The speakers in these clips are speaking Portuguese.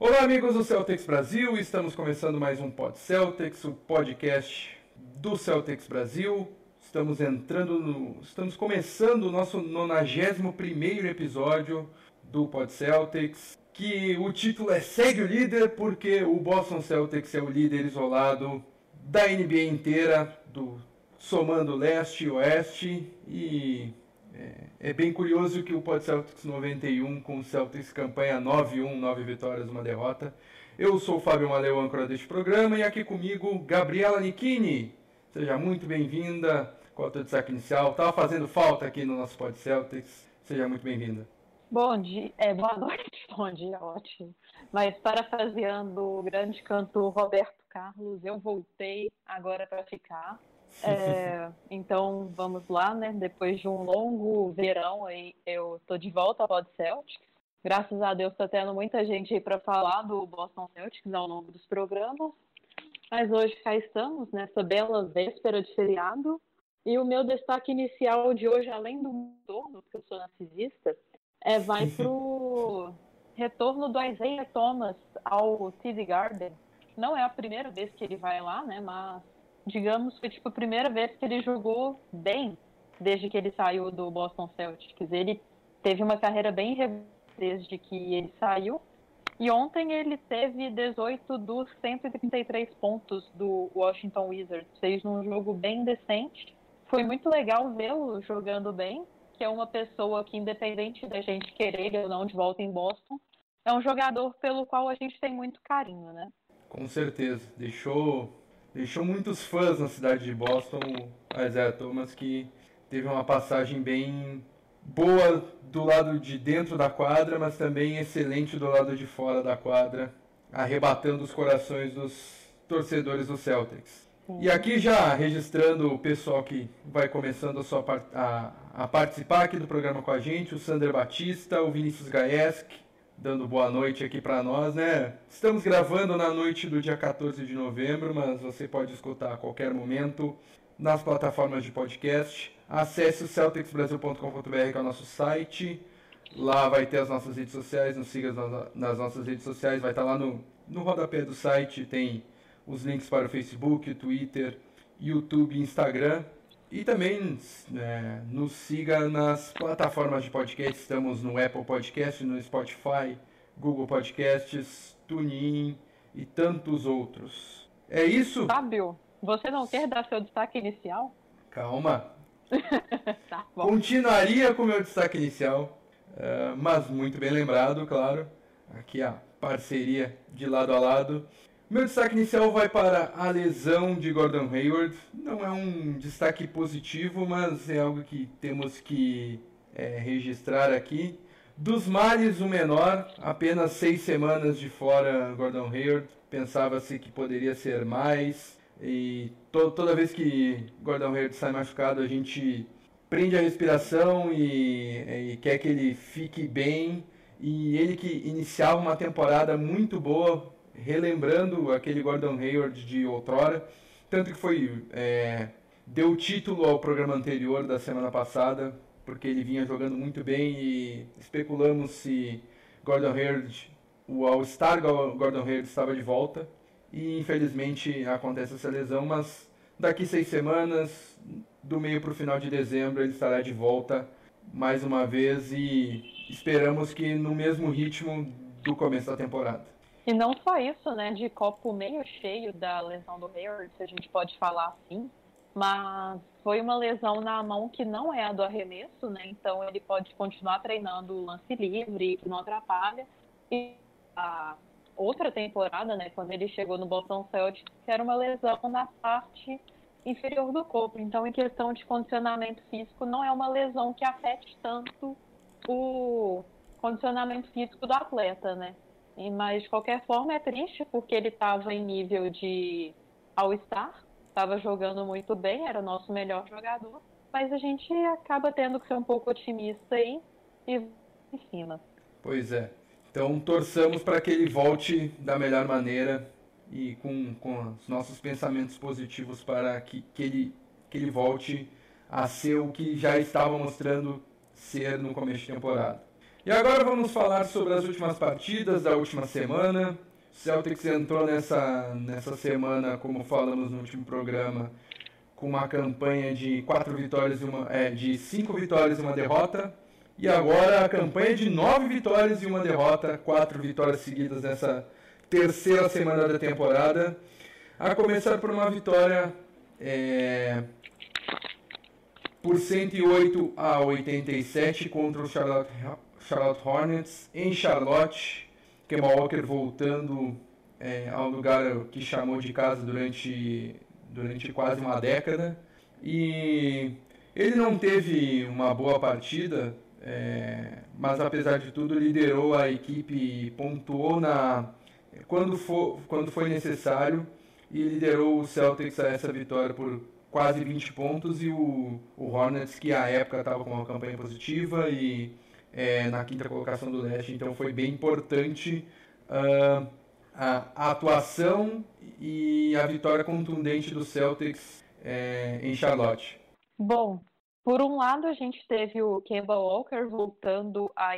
Olá, amigos do Celtics Brasil. Estamos começando mais um Pod Celtics, o podcast do Celtics Brasil. Estamos entrando no, estamos começando o nosso 91 episódio do Pod Celtics, que o título é Segue o líder porque o Boston Celtics é o líder isolado da NBA inteira, do somando leste e oeste e é, é, bem curioso que o Pod Celtics 91 com o Celtics campanha 9-1, 9 vitórias, uma derrota. Eu sou o Fábio Maleu, âncora deste programa, e aqui comigo Gabriela Nichini. Seja muito bem-vinda. Qual o teu destaque inicial? Estava fazendo falta aqui no nosso Pod Celtics. Seja muito bem-vinda. Bom dia, é, boa noite, bom dia, ótimo. Mas parafraseando o grande cantor Roberto Carlos, eu voltei agora para ficar. É, então vamos lá, né? Depois de um longo verão aí, eu tô de volta ao Pod Celtics. Graças a Deus tá tendo muita gente aí para falar do Boston Celtics ao longo dos programas. Mas hoje cá estamos, nessa bela véspera de feriado. E o meu destaque inicial de hoje, além do retorno, porque eu sou narcisista, é, vai pro retorno do Isaiah Thomas ao TD Garden. Não é a primeira vez que ele vai lá, né? Mas digamos, foi tipo a primeira vez que ele jogou bem desde que ele saiu do Boston Celtics. Ele teve uma carreira bem desde que ele saiu. E ontem ele teve 18 dos 133 pontos do Washington Wizards. Fez um jogo bem decente. Foi muito legal vê-lo jogando bem, que é uma pessoa que, independente da gente querer ou não de volta em Boston, é um jogador pelo qual a gente tem muito carinho, né? Com certeza. Deixou deixou muitos fãs na cidade de Boston, o Isaiah Thomas, que teve uma passagem bem boa do lado de dentro da quadra, mas também excelente do lado de fora da quadra, arrebatando os corações dos torcedores do Celtics. E aqui já registrando o pessoal que vai começando a, sua, a, a participar aqui do programa com a gente, o Sander Batista, o Vinícius Gaesk, dando boa noite aqui para nós, né? Estamos gravando na noite do dia 14 de novembro, mas você pode escutar a qualquer momento nas plataformas de podcast. Acesse o celticsbrasil.com.br, que é o nosso site. Lá vai ter as nossas redes sociais, nos siga nas nossas redes sociais, vai estar lá no, no rodapé do site, tem os links para o Facebook, Twitter, YouTube, Instagram. E também é, nos siga nas plataformas de podcast. Estamos no Apple Podcast, no Spotify, Google Podcasts, TuneIn e tantos outros. É isso? Fábio, você não quer dar seu destaque inicial? Calma. tá Continuaria com o meu destaque inicial, uh, mas muito bem lembrado, claro. Aqui a parceria de lado a lado. Meu destaque inicial vai para a lesão de Gordon Hayward. Não é um destaque positivo, mas é algo que temos que é, registrar aqui. Dos males, o menor, apenas seis semanas de fora Gordon Hayward. Pensava-se que poderia ser mais. E to toda vez que Gordon Hayward sai machucado, a gente prende a respiração e, e quer que ele fique bem. E ele que iniciava uma temporada muito boa, relembrando aquele Gordon Hayward de outrora, tanto que foi é, deu título ao programa anterior da semana passada, porque ele vinha jogando muito bem e especulamos se Gordon Hayward, o All-Star Gordon Hayward estava de volta. E infelizmente acontece essa lesão, mas daqui seis semanas, do meio para o final de dezembro, ele estará de volta mais uma vez e esperamos que no mesmo ritmo do começo da temporada. E não só isso, né, de copo meio cheio da lesão do Hayward, se a gente pode falar assim, mas foi uma lesão na mão que não é a do arremesso, né, então ele pode continuar treinando o lance livre, que não atrapalha. E a outra temporada, né, quando ele chegou no Boston Celtics, era uma lesão na parte inferior do corpo. Então, em questão de condicionamento físico, não é uma lesão que afete tanto o condicionamento físico do atleta, né? Mas, de qualquer forma, é triste porque ele estava em nível de All-Star, estava jogando muito bem, era o nosso melhor jogador. Mas a gente acaba tendo que ser um pouco otimista aí e em cima. Pois é. Então, torçamos para que ele volte da melhor maneira e com, com os nossos pensamentos positivos para que, que, ele, que ele volte a ser o que já estava mostrando ser no começo de temporada. E agora vamos falar sobre as últimas partidas da última semana. O Celtics entrou nessa, nessa semana, como falamos no último programa, com uma campanha de quatro vitórias e uma, é, de cinco vitórias e uma derrota. E agora a campanha de nove vitórias e uma derrota, quatro vitórias seguidas nessa terceira semana da temporada. A começar por uma vitória é, por 108 a 87 contra o Charlotte, Charlotte Hornets em Charlotte. Kemba Walker voltando é, ao lugar que chamou de casa durante, durante quase uma década. E ele não teve uma boa partida, é, mas apesar de tudo liderou a equipe, pontuou na quando, for, quando foi necessário e liderou o Celtics a essa vitória por quase 20 pontos e o, o Hornets, que à época estava com uma campanha positiva e é, na quinta colocação do leste, então foi bem importante uh, a, a, atuação e a vitória contundente do Celtics é, em Charlotte. Bom, por um lado a gente teve o Kemba Walker voltando a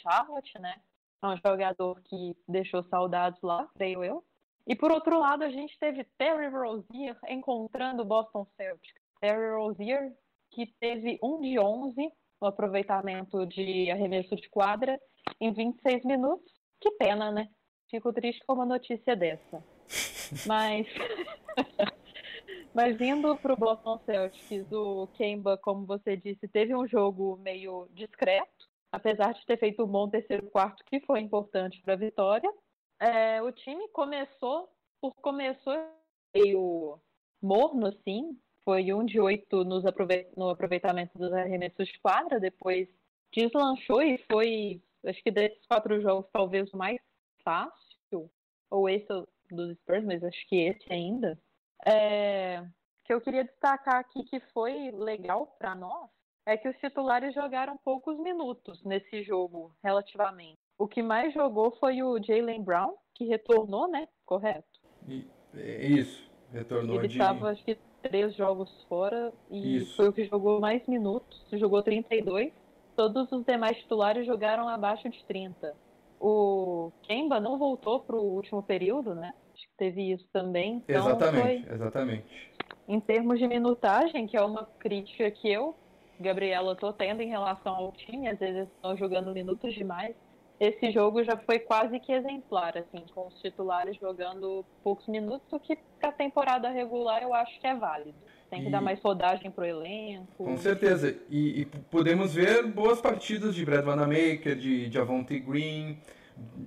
Charlotte, né? É um jogador que deixou saudades lá, creio eu. E por outro lado, a gente teve Terry Rozier encontrando o Boston Celtics. Terry Rozier, que teve 1 de 11 no aproveitamento de arremesso de quadra em 26 minutos. Que pena, né? Fico triste com uma notícia dessa. Mas. Mas indo para o Boston Celtics, o Kemba, como você disse, teve um jogo meio discreto, apesar de ter feito um bom terceiro quarto, que foi importante para a vitória. É, o time começou, por começou meio morno, assim. Foi um de oito nos no aproveitamento dos arremessos de quadra, depois deslanchou e foi, acho que desses quatro jogos, talvez o mais fácil, ou esse dos Spurs, mas acho que esse ainda. É, que eu queria destacar aqui que foi legal para nós é que os titulares jogaram poucos minutos nesse jogo, relativamente. O que mais jogou foi o Jalen Brown, que retornou, né? Correto? E, é isso, retornou Ele de... estava, acho que, três jogos fora e isso. foi o que jogou mais minutos, jogou 32. Todos os demais titulares jogaram abaixo de 30. O Kemba não voltou para o último período, né? Acho que teve isso também. Então exatamente, foi... exatamente. Em termos de minutagem, que é uma crítica que eu, Gabriela, estou tendo em relação ao time, às vezes estão jogando minutos demais esse jogo já foi quase que exemplar, assim, com os titulares jogando poucos minutos, o que para a temporada regular eu acho que é válido. Tem que e... dar mais rodagem pro elenco. Com certeza. E, e, podemos ver boas partidas de Brad Vanamaker, de Javonte Green.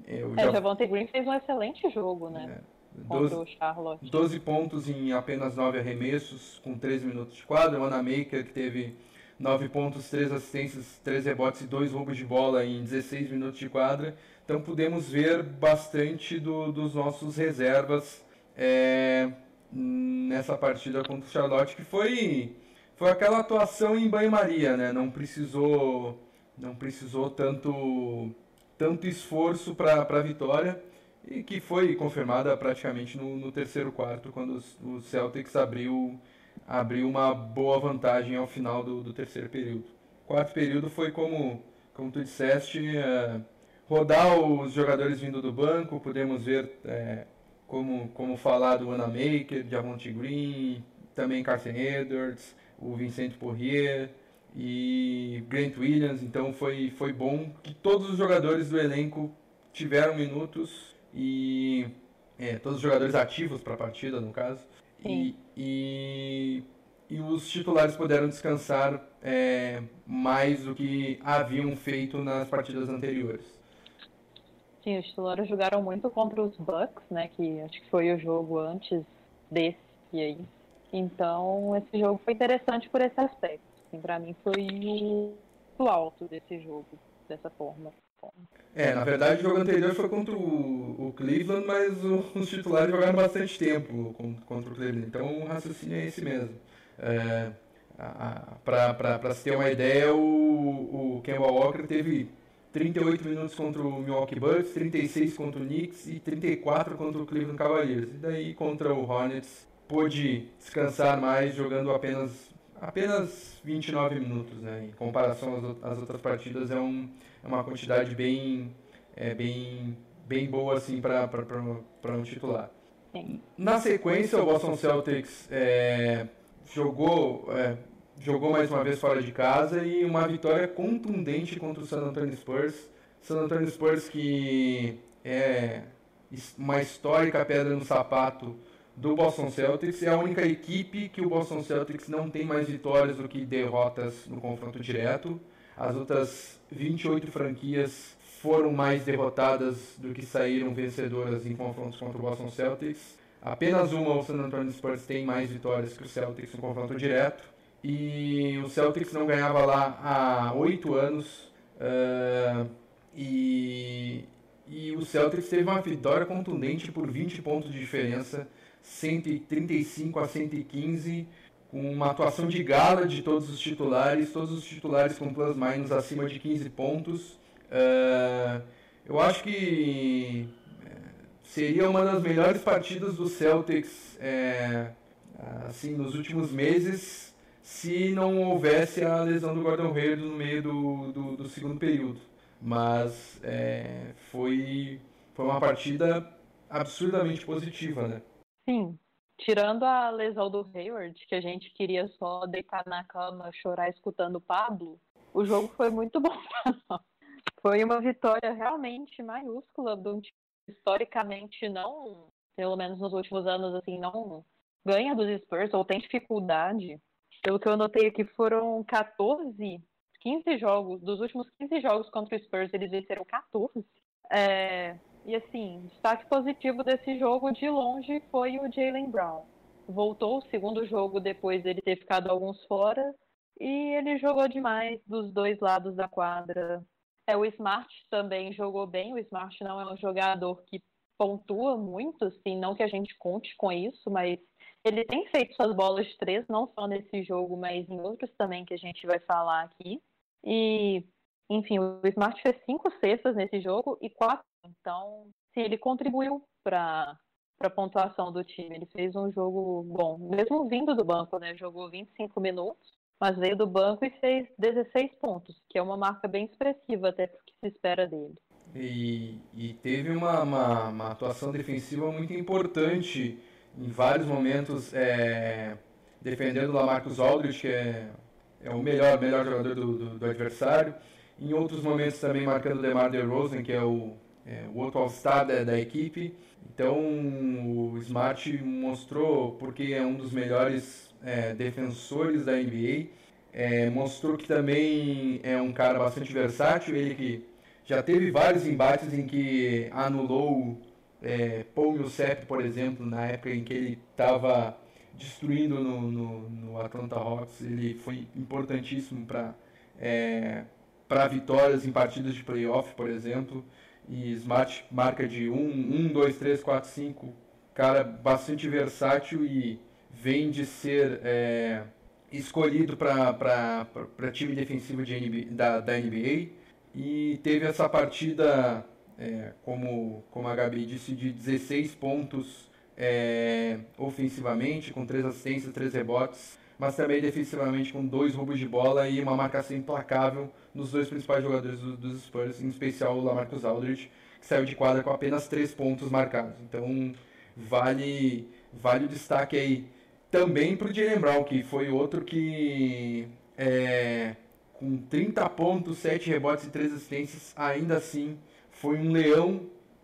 É, o é, Javonte Green fez um excelente jogo, né? É. 12, 12 pontos em apenas 9 arremessos, com 13 minutos de quadra. O Vanamaker, que teve 9 pontos, 3 assistências, 3 rebotes e 2 roubos de bola em 16 minutos de quadra. Então pudemos ver bastante do, dos nossos reservas é, nessa partida contra o Charlotte, que foi, foi aquela atuação em banho-maria, né? Não precisou, não precisou tanto, tanto esforço para a vitória e que foi confirmada praticamente no, no terceiro quarto, quando o Celtics abriu abriu uma boa vantagem ao final do, do terceiro período. Quarto período foi como, como tu disseste, é, rodar os jogadores vindo do banco, podemos ver é, como, como falar do Maker, Javonte Green, também Carson Edwards, o Vincent Poirier e Grant Williams, então foi, foi bom que todos os jogadores do elenco tiveram minutos e é, todos os jogadores ativos para a partida, no caso, e, e, e, os titulares puderam descansar é, mais do que haviam feito nas partidas anteriores. Sim, os titulares jogaram muito contra os Bucks, né? Que acho que foi o jogo antes desse aí. Então, esse jogo foi interessante por esse aspecto. Assim, para mim foi o alto desse jogo, dessa forma. É, na verdade o jogo anterior foi contra o, o Cleveland, mas os titulares jogaram bastante tempo contra o Cleveland, então o raciocínio é esse mesmo. É, Para se ter uma ideia, o, o Kemba Walker teve 38 minutos contra o Milwaukee Bucks, 36 contra o Knicks e 34 contra o Cleveland Cavaliers. E daí contra o Hornets pôde descansar mais jogando apenas, apenas 29 minutos, né? Em comparação às, às outras partidas é um é uma quantidade bem, é, bem, bem boa assim para um titular. Sim. Na sequência, o Boston Celtics é, jogou, é, jogou mais uma vez fora de casa e uma vitória contundente contra o San Antonio Spurs. San Antonio Spurs que é uma histórica pedra no sapato do Boston Celtics. É a única equipe que o Boston Celtics não tem mais vitórias do que derrotas no confronto direto. As outras 28 franquias foram mais derrotadas do que saíram vencedoras em confrontos contra o Boston Celtics. Apenas uma, o San Antonio Spurs, tem mais vitórias que o Celtics no confronto direto. E o Celtics não ganhava lá há oito anos. Uh, e, e o Celtics teve uma vitória contundente por 20 pontos de diferença, 135 a 115, com uma atuação de gala de todos os titulares, todos os titulares com plus-minus acima de 15 pontos. Uh, eu acho que é, seria uma das melhores partidas do Celtics é, assim, nos últimos meses se não houvesse a lesão do Gordon Hayward no meio do, do, do segundo período. Mas é, foi, foi uma partida absurdamente positiva, né? Sim. Tirando a lesão do Hayward, que a gente queria só deitar na cama, chorar escutando o Pablo, o jogo foi muito bom pra nós. Foi uma vitória realmente maiúscula de um time historicamente não, pelo menos nos últimos anos, assim, não ganha dos Spurs ou tem dificuldade. Pelo que eu notei aqui, foram 14 15 jogos, dos últimos 15 jogos contra o Spurs, eles venceram 14. É, e assim, destaque positivo desse jogo de longe foi o Jalen Brown. Voltou o segundo jogo depois dele ter ficado alguns fora e ele jogou demais dos dois lados da quadra. É, o Smart também jogou bem. O Smart não é um jogador que pontua muito, assim, não que a gente conte com isso, mas ele tem feito suas bolas de três, não só nesse jogo, mas em outros também que a gente vai falar aqui. E, enfim, o Smart fez cinco cestas nesse jogo e quatro. Então, sim, ele contribuiu para a pontuação do time. Ele fez um jogo bom, mesmo vindo do banco, né? Jogou 25 minutos, mas veio do banco e fez 16 pontos, que é uma marca bem expressiva até porque se espera dele. E, e teve uma, uma, uma, atuação defensiva muito importante em vários momentos, é, defendendo o Lamarcus Aldridge, que é é o melhor, melhor jogador do, do, do, adversário. Em outros momentos também marcando o DeMar DeRozan, que é o, é, o outro All-Star da, da, equipe. Então o Smart mostrou, porque é um dos melhores é, defensores da NBA, é, mostrou que também é um cara bastante versátil, ele que já teve vários embates em que anulou é, Paul Millsap, por exemplo, na época em que ele estava destruindo no, no, no, Atlanta Hawks. Ele foi importantíssimo para é, para vitórias em partidas de playoff, por exemplo. E Smart marca de 1, 1, 2, 3, 4, 5. Cara bastante versátil e vem de ser é, escolhido para time defensivo de NBA, da, da NBA. E teve essa partida, é, como, como a Gabi disse, de 16 pontos é, ofensivamente, com três assistências, três rebotes, mas também defensivamente com dois roubos de bola e uma marcação implacável nos dois principais jogadores do, dos Spurs, em especial o Lamarcus Aldridge, que saiu de quadra com apenas três pontos marcados. Então vale, vale o destaque aí também para o Jalen Brown, que foi outro que é, com 30 pontos, 7 rebotes e 3 assistências, ainda assim foi um leão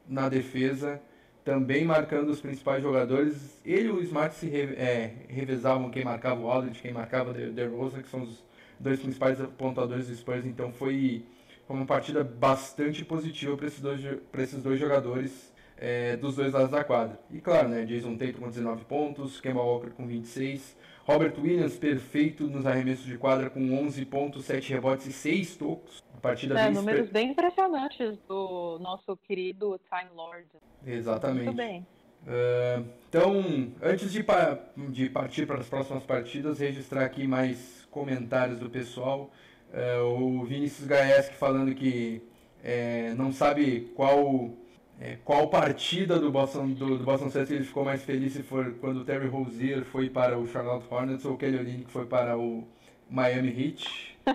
na defesa também marcando os principais jogadores. Ele e o Smart se re, é, revezavam quem marcava o Aldridge, quem marcava o DeRozan, que são os dois principais pontuadores do Spurs. Então foi uma partida bastante positiva para esses dois, esses dois jogadores é, dos dois lados da quadra. E claro, né, Jason Tatum com 19 pontos, Kemba Walker com 26, Robert Williams perfeito nos arremessos de quadra com 11 pontos, 7 rebotes e 6 tocos. partida é, bem números bem impressionantes do nosso querido Time Lord. Exatamente. Muito bem. Uh, então, antes de, pa de partir para as próximas partidas, registrar aqui mais comentários do pessoal. Uh, o Vinícius Gaeski falando que é, não sabe qual é, qual partida do Boston, do, do Boston Celtics ele ficou mais feliz se for quando o Terry Rozier foi para o Charlotte Hornets ou o Kelly Olynyk foi para o Miami Heat.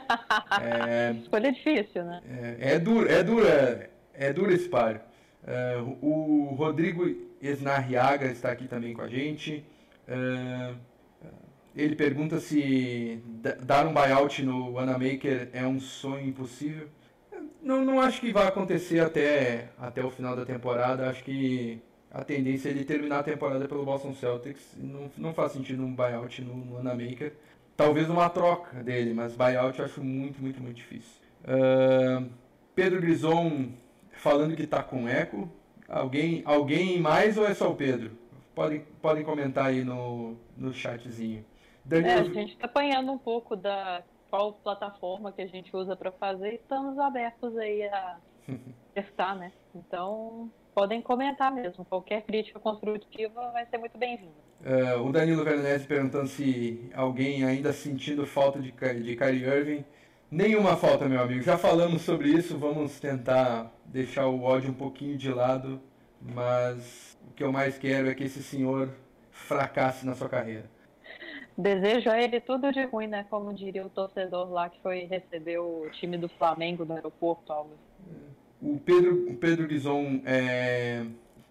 é, Escolha difícil, né? É, é duro, é duro, é, é duro esse páreo. É, o Rodrigo Esnarriaga está aqui também com a gente. É, ele pergunta se dar um buyout no Wanamaker é um sonho impossível. Não, não acho que vai acontecer até, até o final da temporada. Acho que a tendência é ele terminar a temporada pelo Boston Celtics. Não, não faz sentido um buyout no, no Wanamaker. Talvez uma troca dele, mas buyout eu acho muito, muito, muito difícil. Uh, Pedro Grison falando que está com eco. Alguém, alguém mais ou é só o Pedro? Podem, podem comentar aí no, no chatzinho. É, a gente está apanhando um pouco da qual plataforma que a gente usa para fazer e estamos abertos aí a testar, né? Então, podem comentar mesmo. Qualquer crítica construtiva vai ser muito bem-vinda. Uh, o Danilo Veronese perguntando se alguém ainda sentindo falta de, de Kyrie Irving. Nenhuma falta, meu amigo. Já falamos sobre isso, vamos tentar deixar o ódio um pouquinho de lado, mas o que eu mais quero é que esse senhor fracasse na sua carreira. Desejo a ele tudo de ruim, né? Como diria o torcedor lá que foi receber o time do Flamengo no aeroporto, algo assim. O Pedro, Pedro Guizon é,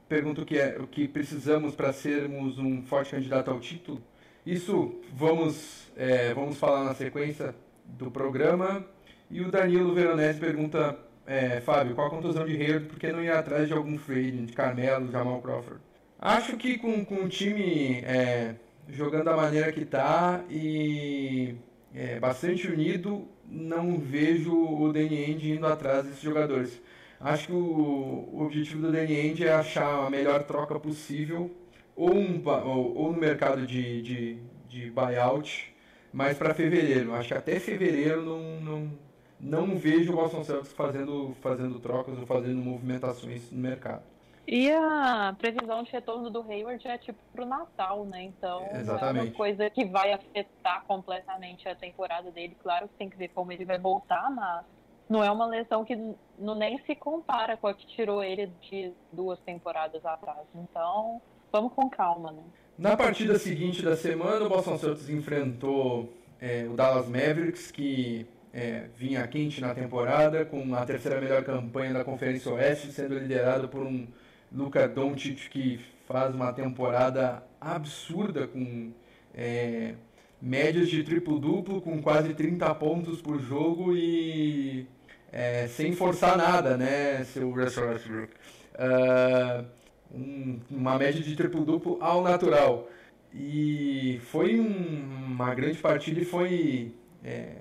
pergunta o que, é, o que precisamos para sermos um forte candidato ao título. Isso vamos, é, vamos falar na sequência do programa. E o Danilo Veronese pergunta, é, Fábio, qual a contusão de Hayward? Por que não ir atrás de algum free de Carmelo, Jamal Crawford? Acho que com, com o time é, jogando da maneira que está e é, bastante unido, não vejo o Danny Ainge indo atrás desses jogadores. Acho que o, o objetivo do Danny Ainge é achar a melhor troca possível, ou, um, ou, ou no mercado de, de, de buyout, mas para fevereiro. Acho que até fevereiro não, não, não vejo o Boston Celtics fazendo, fazendo trocas ou fazendo movimentações no mercado. E a previsão de retorno do Hayward é tipo pro Natal, né? Então Exatamente. é uma coisa que vai afetar completamente a temporada dele. Claro que tem que ver como ele vai voltar, mas não é uma lesão que não nem se compara com a que tirou ele de duas temporadas atrás. Então, vamos com calma, né? Na partida seguinte da semana, o Boston Celtics enfrentou é, o Dallas Mavericks, que é, vinha quente na temporada, com a terceira melhor campanha da Conferência Oeste, sendo liderado por um Luka Doncic que faz uma temporada absurda com é, médias de triplo-duplo com quase 30 pontos por jogo e é, sem forçar nada, né, seu Russell Westbrook. Uh, um, uma média de triplo-duplo ao natural. E foi um, uma grande partida e foi, é,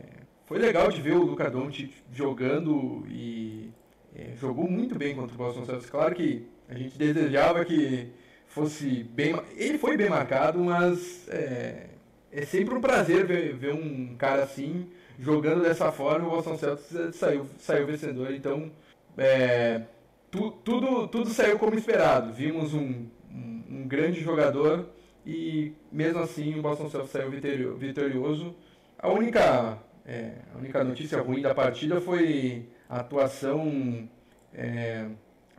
foi legal de ver o Luka Doncic jogando e é, jogou muito bem contra o Boston Celtics. Claro que a gente desejava que fosse bem. Ele foi bem marcado, mas é, é sempre um prazer ver, ver, um cara assim jogando dessa forma. O Boston Celtics saiu, saiu vencedor. Então, é, tu, tudo, tudo saiu como esperado. Vimos um, um, um, grande jogador e, mesmo assim, o Boston Celtics saiu vitorioso. A única, é, a única notícia ruim da partida foi a atuação. É,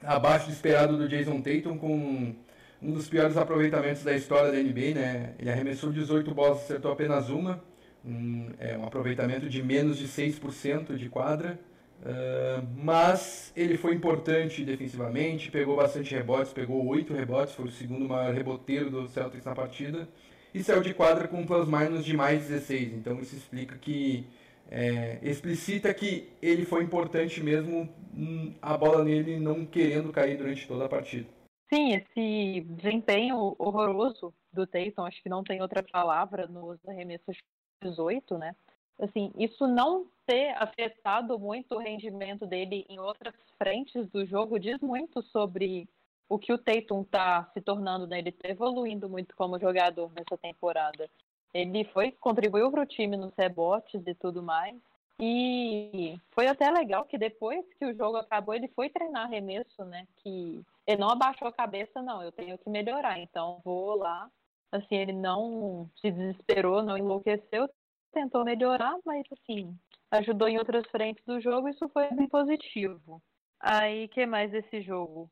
abaixo do esperado do Jason Tatum, com um dos piores aproveitamentos da história da NBA, né? Ele arremessou 18 bolas, acertou apenas uma, um, é, um aproveitamento de menos de 6% de quadra. Uh, mas ele foi importante defensivamente, pegou bastante rebotes, pegou 8 rebotes, foi o segundo maior reboteiro do Celtics na partida, e saiu de quadra com um plus-minus de mais 16. Então isso explica que é, explicita que ele foi importante mesmo hum, a bola nele não querendo cair durante toda a partida. Sim, esse desempenho horroroso do Tatum, acho que não tem outra palavra nos arremessos 18, né? Assim, isso não ter afetado muito o rendimento dele em outras frentes do jogo diz muito sobre o que o Tatum está se tornando, né? Ele está evoluindo muito como jogador nessa temporada. Ele foi contribuiu para o time nos rebotes e tudo mais. E foi até legal que depois que o jogo acabou, ele foi treinar arremesso, né? Que ele não abaixou a cabeça, não, eu tenho que melhorar, então vou lá. Assim, ele não se desesperou, não enlouqueceu, tentou melhorar, mas assim, ajudou em outras frentes do jogo, isso foi bem positivo. Aí, que mais desse jogo?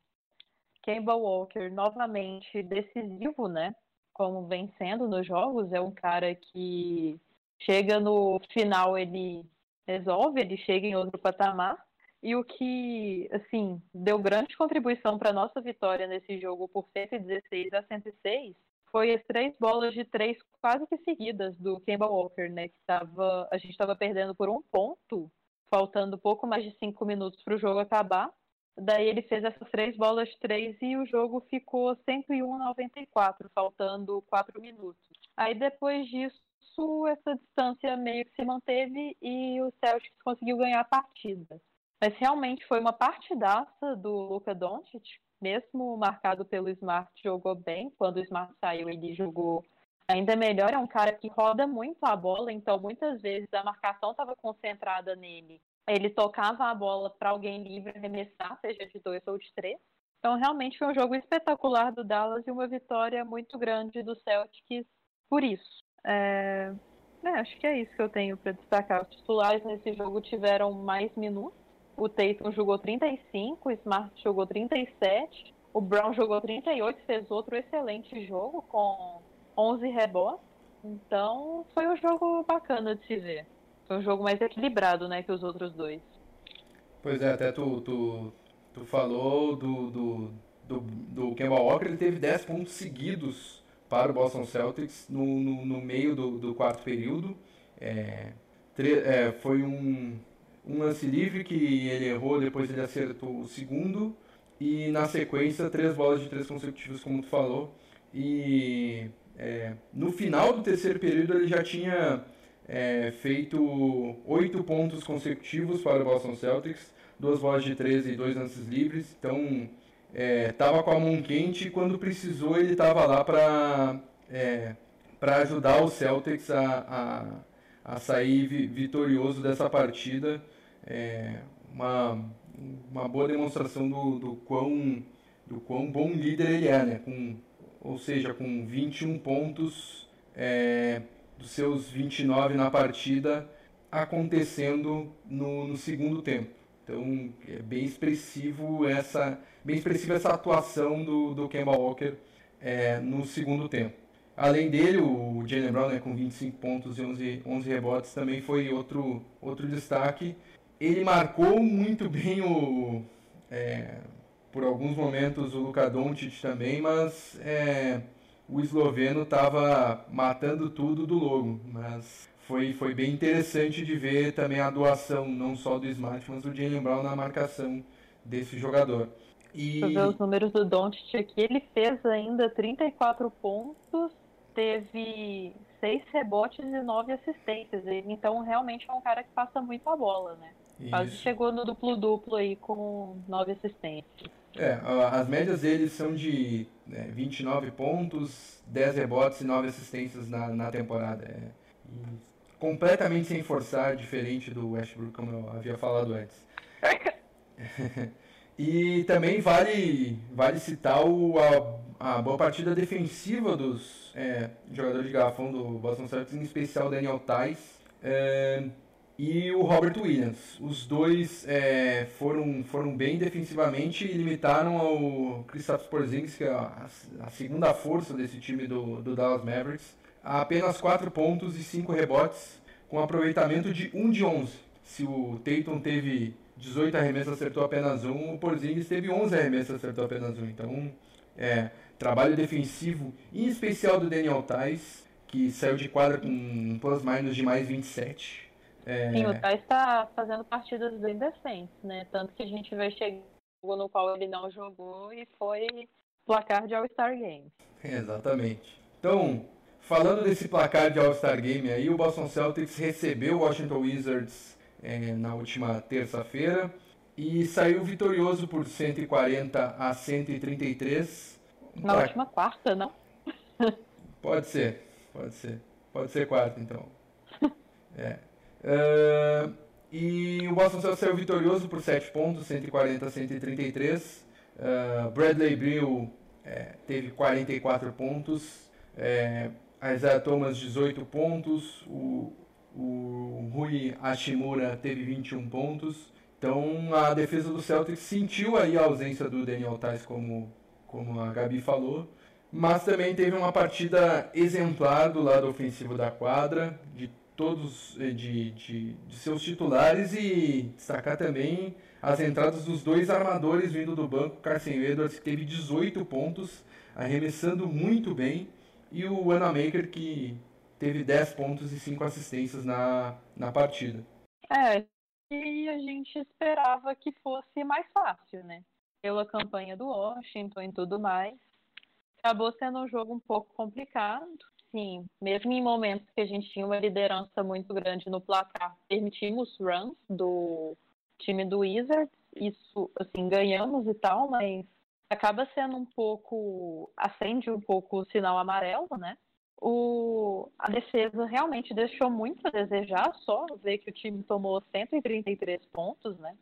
Kemba Walker novamente decisivo, né? Como vencendo nos jogos, é um cara que chega no final, ele resolve, ele chega em outro patamar. E o que, assim, deu grande contribuição para nossa vitória nesse jogo por 116 a 106 foi as três bolas de três quase que seguidas do Kemba Walker, né? Que tava, a gente estava perdendo por um ponto, faltando pouco mais de cinco minutos para o jogo acabar. Daí ele fez essas três bolas três e o jogo ficou 101 a 94, faltando quatro minutos. Aí depois disso, essa distância meio que se manteve e o Celtics conseguiu ganhar a partida. Mas realmente foi uma partidaça do Luca Doncic, mesmo marcado pelo Smart, jogou bem. Quando o Smart saiu, ele jogou ainda melhor. É um cara que roda muito a bola, então muitas vezes a marcação estava concentrada nele ele tocava a bola para alguém livre arremessar, seja de dois ou de três. Então, realmente foi um jogo espetacular do Dallas e uma vitória muito grande do Celtics por isso. É... É, acho que é isso que eu tenho para destacar. Os titulares nesse jogo tiveram mais minutos. O Tatum jogou 35, o Smart jogou 37, o Brown jogou 38, fez outro excelente jogo com 11 rebotes. Então, foi um jogo bacana de se ver. Foi um jogo mais equilibrado, né, que os outros dois. Pois é, até tu, tu, tu falou do, do, do, do Kemba Walker, ele teve 10 pontos seguidos para o Boston Celtics no, no, no meio do, do quarto período. É, é, foi um, um lance livre que ele errou, depois ele acertou o segundo. E na sequência, três bolas de três consecutivas, como tu falou. E é, no final do terceiro período ele já tinha é, feito oito pontos consecutivos para o Boston Celtics, duas bolas de 13 e dois lances livres. Então, é, com a mão quente e quando precisou ele estava lá para é, para ajudar o Celtics a, a, a sair vi, vitorioso dessa partida. É, uma, uma boa demonstração do, do, quão, do quão bom líder ele é, né? com, ou seja, com 21 pontos. É, dos seus 29 na partida acontecendo no, no segundo tempo. Então é bem expressivo essa, bem expressiva essa atuação do, do Kemba Walker é, no segundo tempo. Além dele, o Jalen Brown né, com 25 pontos e 11, 11 rebotes também foi outro, outro destaque. Ele marcou muito bem o, é, por alguns momentos o Luka Doncic também, mas é, o esloveno estava matando tudo do logo, mas foi, foi bem interessante de ver também a doação, não só do Smart, mas do Jalen Brown na marcação desse jogador. E... ver os números do Doncic aqui, ele fez ainda 34 pontos, teve 6 rebotes e 9 assistências. Então, realmente é um cara que passa muito a bola, né? Isso. Quase chegou no duplo-duplo aí com 9 assistências. É, as médias deles são de né, 29 pontos, 10 rebotes e 9 assistências na, na temporada. É, completamente sem forçar, diferente do Westbrook, como eu havia falado antes. e também vale, vale citar o, a, a boa partida defensiva dos é, jogadores de garrafão do Boston Celtics, em especial Daniel Tais. É, e o Robert Williams. Os dois é, foram, foram bem defensivamente e limitaram ao Kristaps Porzingis, que é a, a, segunda força desse time do, do Dallas Mavericks, a apenas 4 pontos e 5 rebotes, com aproveitamento de 1 de 11. Se o Tatum teve 18 arremessos, acertou apenas um, o Porzingis teve 11 arremessos, acertou apenas um. Então, é, trabalho defensivo, em especial do Daniel Tais, que saiu de quadra com um plus-minus de mais 27 é... Sim, o Thais está fazendo partidas bem decentes, né? Tanto que a gente vai chegar no qual ele não jogou e foi placar de All-Star Game. Exatamente. Então, falando desse placar de All-Star Game aí, o Boston Celtics recebeu o Washington Wizards é, na última terça-feira e saiu vitorioso por 140 a 133. Na pra... última quarta, não? pode ser, pode ser. Pode ser quarta, então. É. Uh, e o Boston Celtics saiu vitorioso por 7 pontos, 140 a 133. Uh, Bradley Brill é, teve 44 pontos. É, Isaiah Thomas, 18 pontos. O, o Rui Hashimura teve 21 pontos. Então a defesa do Celtics sentiu aí a ausência do Daniel Tais, como, como a Gabi falou. Mas também teve uma partida exemplar do lado ofensivo da quadra, de todos de, de, de, seus titulares e destacar também as entradas dos dois armadores vindo do banco, Carson Edwards, que teve 18 pontos, arremessando muito bem, e o Anamaker, que teve 10 pontos e 5 assistências na, na partida. É, e a gente esperava que fosse mais fácil, né? Pela campanha do Washington e tudo mais. Acabou sendo um jogo um pouco complicado. Sim, mesmo em momentos que a gente tinha uma liderança muito grande no placar, permitimos runs do time do Wizards. Isso, assim, ganhamos e tal, mas acaba sendo um pouco. acende um pouco o sinal amarelo, né? o, a defesa realmente deixou muito a desejar, só ver que o time tomou 133 pontos, né?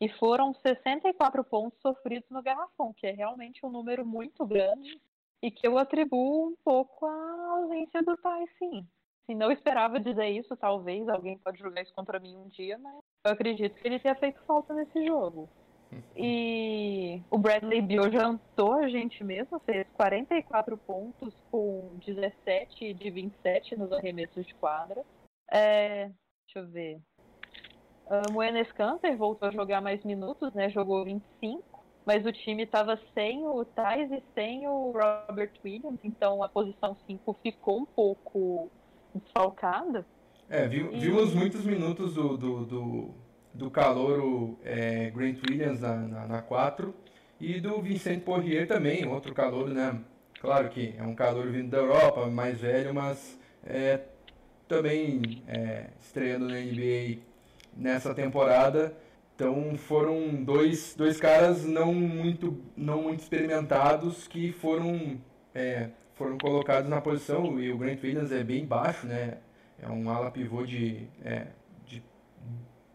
E foram 64 pontos sofridos no garrafão, que é realmente um número muito grande e que eu atribuo um pouco à ausência do Ty, sim. Se não esperava dizer isso, talvez alguém pode jogar isso contra mim um dia, mas eu acredito que ele tenha feito falta nesse jogo. E o Bradley Beal jantou a gente mesmo, fez 44 pontos com 17 de 27 nos arremessos de quadra. É, deixa eu ver. Um, o Enes Kanter voltou a jogar mais minutos, né? Jogou 25, mas o time estava sem o Thais e sem o Robert Williams, então a posição 5 ficou um pouco desfalcada. É, e... vimos muitos minutos do, do, do do calouro é, Grant Williams na, na, na 4 e do Vincent Poirier também, outro calouro, né? Claro que é um calouro vindo da Europa, mais velho, mas é, também é, estreando na NBA nessa temporada. Então foram dois, dois caras não muito, não muito experimentados que foram, é, foram colocados na posição. E o Grant Williams é bem baixo, né? É um ala pivô de é,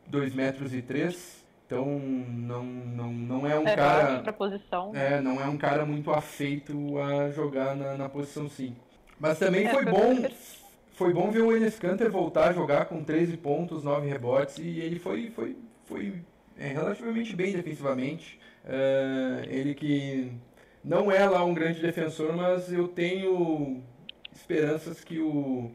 2 metros e 3. Então não, não, não é um é cara. Posição. É, não é um cara muito afeito a jogar na, na posição 5. Mas também é, foi bom. Foi bom ver o Enes Kanter voltar a jogar com 13 pontos, 9 rebotes, e ele foi, foi, foi é, relativamente bem defensivamente. Uh, ele que não é lá um grande defensor, mas eu tenho esperanças que o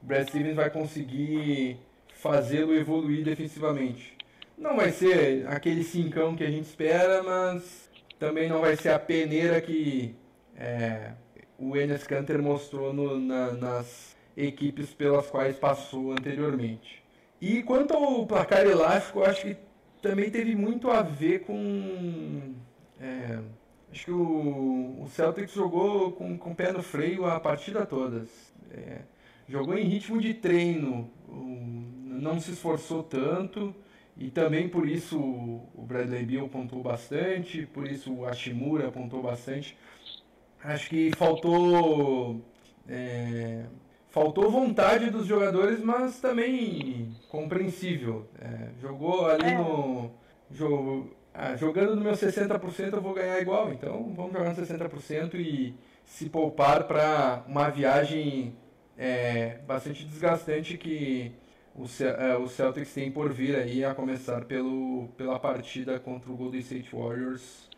Brad Stevens vai conseguir fazê-lo evoluir defensivamente. Não vai ser aquele cincão que a gente espera, mas também não vai ser a peneira que é, o Enes Kanter mostrou no, na, nas equipes pelas quais passou anteriormente. E quanto ao placar elástico, eu acho que também teve muito a ver com. É, acho que o, o Celtics jogou com, com o pé no freio a partida toda. É, jogou em ritmo de treino. Não se esforçou tanto e também por isso o Bradley Beal pontuou bastante, por isso o Ashimura pontuou bastante. Acho que faltou é, faltou vontade dos jogadores, mas também compreensível. É, jogou ali é. no jogo, ah, jogando no meu 60% eu vou ganhar igual, então vamos jogar no 60% e se poupar para uma viagem é, bastante desgastante que o, é, o Celtics tem por vir aí a começar pelo, pela partida contra o Golden State Warriors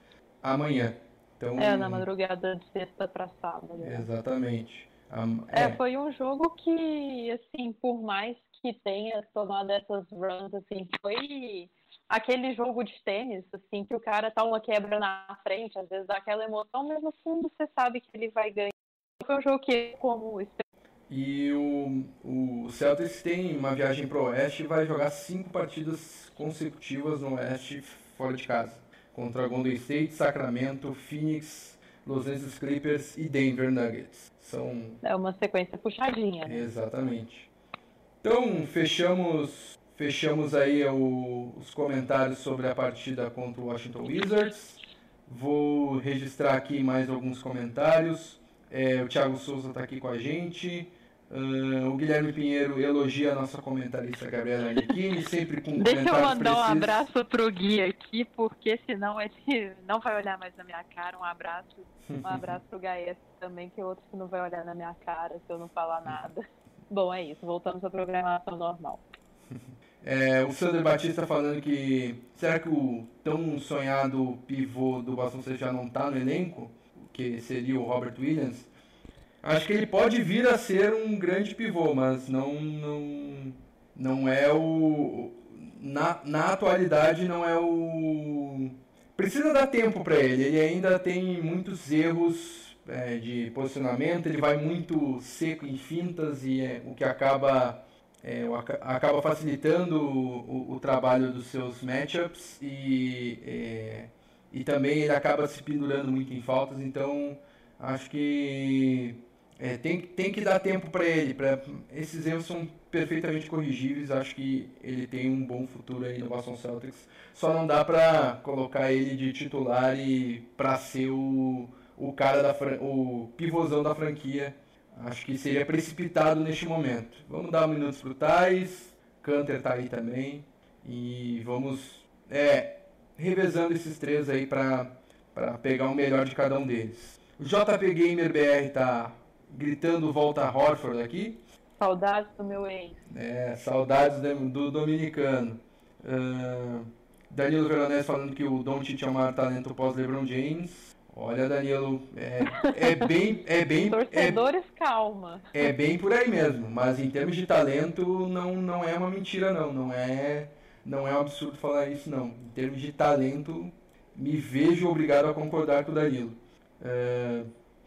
amanhã. Então, é, na madrugada de sexta para sábado. Exatamente. Um, é. é. foi um jogo que, assim, por mais que tenha tomado essas runs, assim, foi aquele jogo de tênis, assim, que o cara tá uma quebra na frente, às vezes dá aquela emoção, mas no fundo você sabe que ele vai ganhar. Foi um jogo que, como e o, o Celtics tem uma viagem para o Oeste e vai jogar cinco partidas consecutivas no Oeste fora de casa. Contra Golden State, Sacramento, Phoenix, Los Angeles Clippers e Denver Nuggets. São... É uma sequência puxadinha. Né? Exatamente. Então, fechamos, fechamos aí o, os comentários sobre a partida contra o Washington Wizards. Vou registrar aqui mais alguns comentários. É, o Thiago Souza está aqui com a gente. Uh, o Guilherme Pinheiro elogia a nossa comentarista Gabriela Arlequini, sempre com Deixa eu mandar precisos. um abraço pro Gui aqui, porque senão ele não vai olhar mais na minha cara. Um abraço. Um abraço pro Gaes também, que é outro que não vai olhar na minha cara se eu não falar nada. Bom, é isso. Voltamos à programação normal. É, o Sander Batista falando que será que o tão sonhado pivô do Boston já não está no elenco? que seria o Robert Williams, Acho que ele pode vir a ser um grande pivô, mas não, não, não é o. Na, na atualidade, não é o. Precisa dar tempo para ele. Ele ainda tem muitos erros é, de posicionamento, ele vai muito seco em fintas e é, o que acaba é, acaba facilitando o, o, trabalho dos seus matchups e, é, e também ele acaba se pendurando muito em faltas, então acho que é, tem, tem que dar tempo para ele. Pra, esses erros são perfeitamente corrigíveis, acho que ele tem um bom futuro aí no Boston Celtics. Só não dá para colocar ele de titular e para ser o, o cara da o pivôzão da franquia Acho que seria precipitado neste momento. Vamos dar minutos para o Thais, Canter está aí também. E vamos é, revezando esses três aí para pegar o melhor de cada um deles. O JP Gamer BR tá gritando volta Horford aqui. Saudades do meu ex. É, saudades do dominicano. Uh, Danilo Veronese falando que o Doncic é o maior talento pós LeBron James. Olha, Danilo, é, é bem. É bem Torcedores, é, calma. É bem por aí mesmo, mas em termos de talento, não, não é uma mentira, não. Não é, não é um absurdo falar isso, não. Em termos de talento, me vejo obrigado a concordar com o Danilo. É,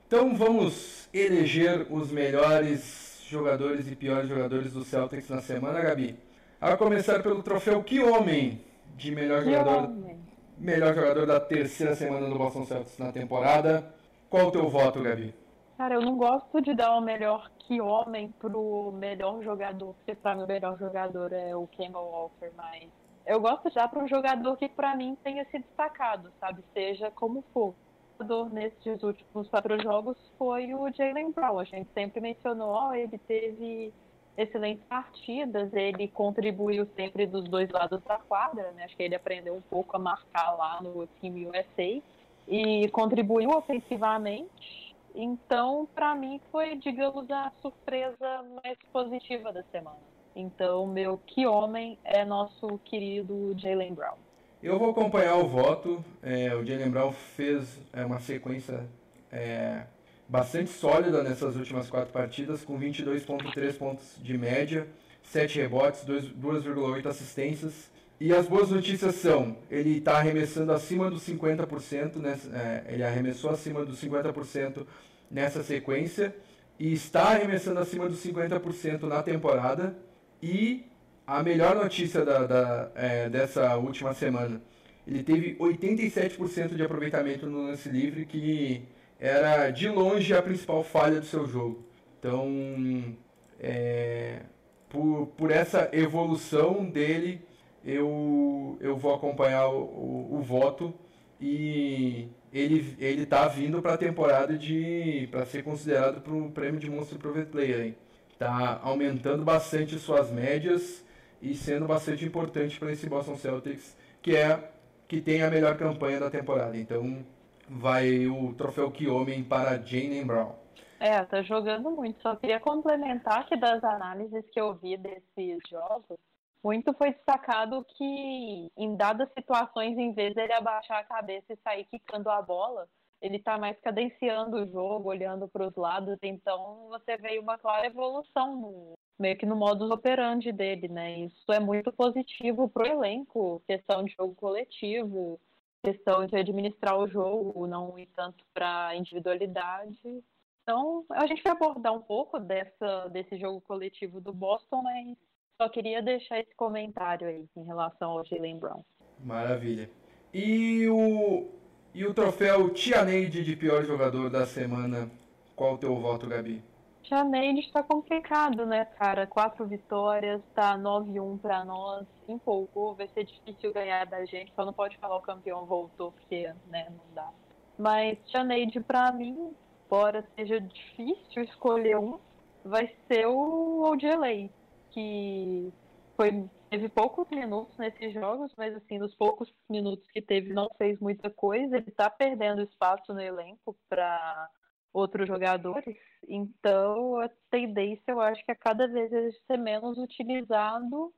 então vamos eleger os melhores jogadores e piores jogadores do Celtics na semana, Gabi. A começar pelo troféu Que Homem de melhor que jogador. Homem melhor jogador da terceira semana do Boston Celtics na temporada. Qual o teu voto, Gabi? Cara, eu não gosto de dar o melhor que homem pro melhor jogador, porque pra mim o melhor jogador é o Kemba Walker, mas eu gosto de dar para um jogador que para mim tenha se destacado, sabe? Seja como for. Jogador nesses últimos quatro jogos foi o Jalen Brown. A gente sempre mencionou, ó, ele teve excelentes partidas, ele contribuiu sempre dos dois lados da quadra, né? Acho que ele aprendeu um pouco a marcar lá no time USA e contribuiu ofensivamente. Então, para mim, foi, digamos, a surpresa mais positiva da semana. Então, meu que homem é nosso querido Jalen Brown. Eu vou acompanhar o voto. É, o Jalen Brown fez é, uma sequência é, bastante sólida nessas últimas quatro partidas, com 22,3 pontos de média, 7 rebotes, 2,8 assistências. E as boas notícias são, ele está arremessando acima dos 50%, nessa, é, ele arremessou acima dos 50% nessa sequência, e está arremessando acima dos 50% na temporada. E a melhor notícia da, da é, dessa última semana, ele teve 87% de aproveitamento no lance livre, que era de longe a principal falha do seu jogo. Então, é, por, por essa evolução dele, eu, eu vou acompanhar o, o, o voto e ele ele tá vindo para a temporada de para ser considerado para um prêmio de monstro pro player, hein? Tá aumentando bastante suas médias e sendo bastante importante para esse Boston Celtics, que é que tem a melhor campanha da temporada. Então, vai o troféu que homem para Jane Brown. É, tá jogando muito. Só queria complementar que das análises que eu vi desses jogos, muito foi destacado que em dadas situações, em vez dele abaixar a cabeça e sair quicando a bola, ele tá mais cadenciando o jogo, olhando para os lados. Então você vê uma clara evolução no, meio que no modus operandi dele, né? Isso é muito positivo pro elenco, questão de jogo coletivo, questão de administrar o jogo, não ir tanto para individualidade. Então, a gente vai abordar um pouco dessa, desse jogo coletivo do Boston, mas só queria deixar esse comentário aí em relação ao Jalen Brown. Maravilha. E o, e o troféu Tia Neide de pior jogador da semana, qual o teu voto, Gabi? Janeiro está complicado, né, cara? Quatro vitórias, tá 9-1 para nós, empolgou, vai ser difícil ganhar da gente, só não pode falar o campeão voltou, porque, né, não dá. Mas Janeide, para mim, embora seja difícil escolher um, vai ser o Odelay, que foi, teve poucos minutos nesses jogos, mas assim, nos poucos minutos que teve não fez muita coisa, ele tá perdendo espaço no elenco para outros jogadores. Então, a tendência, eu acho que é cada vez ser menos utilizado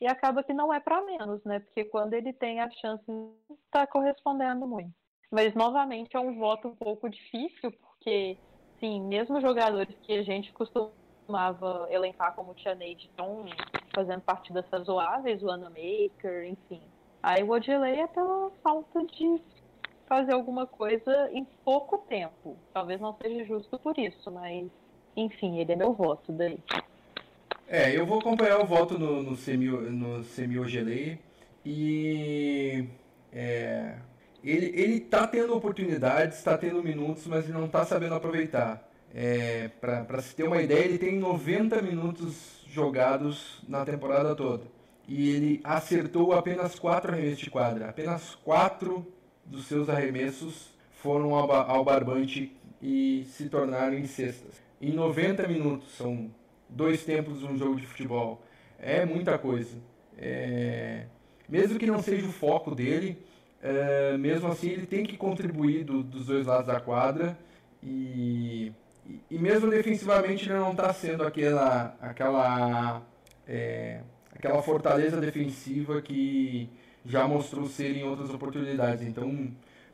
e acaba que não é para menos, né? Porque quando ele tem a chance, está correspondendo muito. Mas, novamente, é um voto um pouco difícil, porque assim, mesmo jogadores que a gente costumava elencar como Tia Neide estão fazendo partidas razoáveis, o Maker, enfim. Aí o Odilei é pela falta de fazer alguma coisa em pouco tempo. Talvez não seja justo por isso, mas enfim, ele é meu voto daí. É, eu vou acompanhar o voto no, no semi no e é, ele, ele tá tendo oportunidades, está tendo minutos, mas ele não está sabendo aproveitar. É, Para se ter uma ideia, ele tem 90 minutos jogados na temporada toda. E ele acertou apenas 4 arremessos de quadra. Apenas 4 dos seus arremessos foram ao, ao barbante e se tornaram em cestas. Em 90 minutos, são dois tempos de um jogo de futebol. É muita coisa. É... Mesmo que não seja o foco dele, é... mesmo assim ele tem que contribuir do, dos dois lados da quadra. E, e mesmo defensivamente ele não está sendo aquela, aquela, é... aquela fortaleza defensiva que já mostrou ser em outras oportunidades. Então,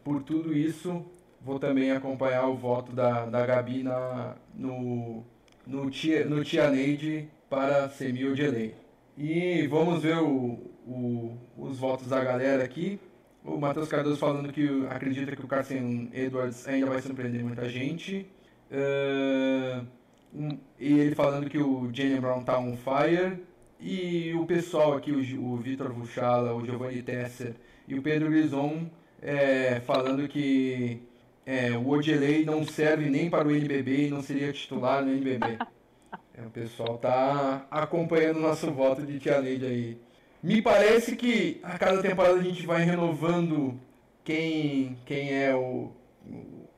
por tudo isso, vou também acompanhar o voto da, da Gabi na, no, no, tia, no Tia Neide para Semil de. E vamos ver o, o, os votos da galera aqui. O Matheus Cardoso falando que acredita que o Carson Edwards ainda vai surpreender muita gente. Uh, um, e ele falando que o Jalen Brown tá on fire. E o pessoal aqui, o, o Vitor Vuchala, o Giovanni Tesser e o Pedro Grison é, falando que é, o Odelei não serve nem para o NBB e não seria titular no NBB. É, o pessoal tá acompanhando o nosso voto de Tia Neide aí. Me parece que a cada temporada a gente vai renovando quem, quem é o,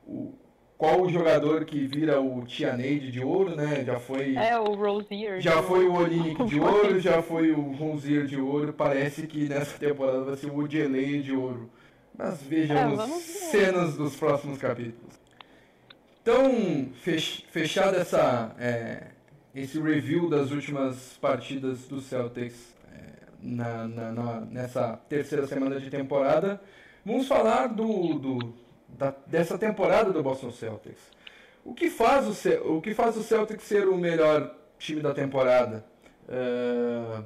o, qual o jogador que vira o Tia Neide de ouro, né? Já foi. É, o Rosier. Já foi o Olinick de ouro, já foi o Rosier de ouro. Parece que nessa temporada vai ser o Odelei de ouro. Mas vejamos é, cenas dos próximos capítulos. Então, fech fechado essa, é, esse review das últimas partidas do Celtics é, na, na, na, nessa terceira semana de temporada, vamos falar do, do da, dessa temporada do Boston Celtics. O que faz o, o que faz o Celtics ser o melhor time da temporada? Uh,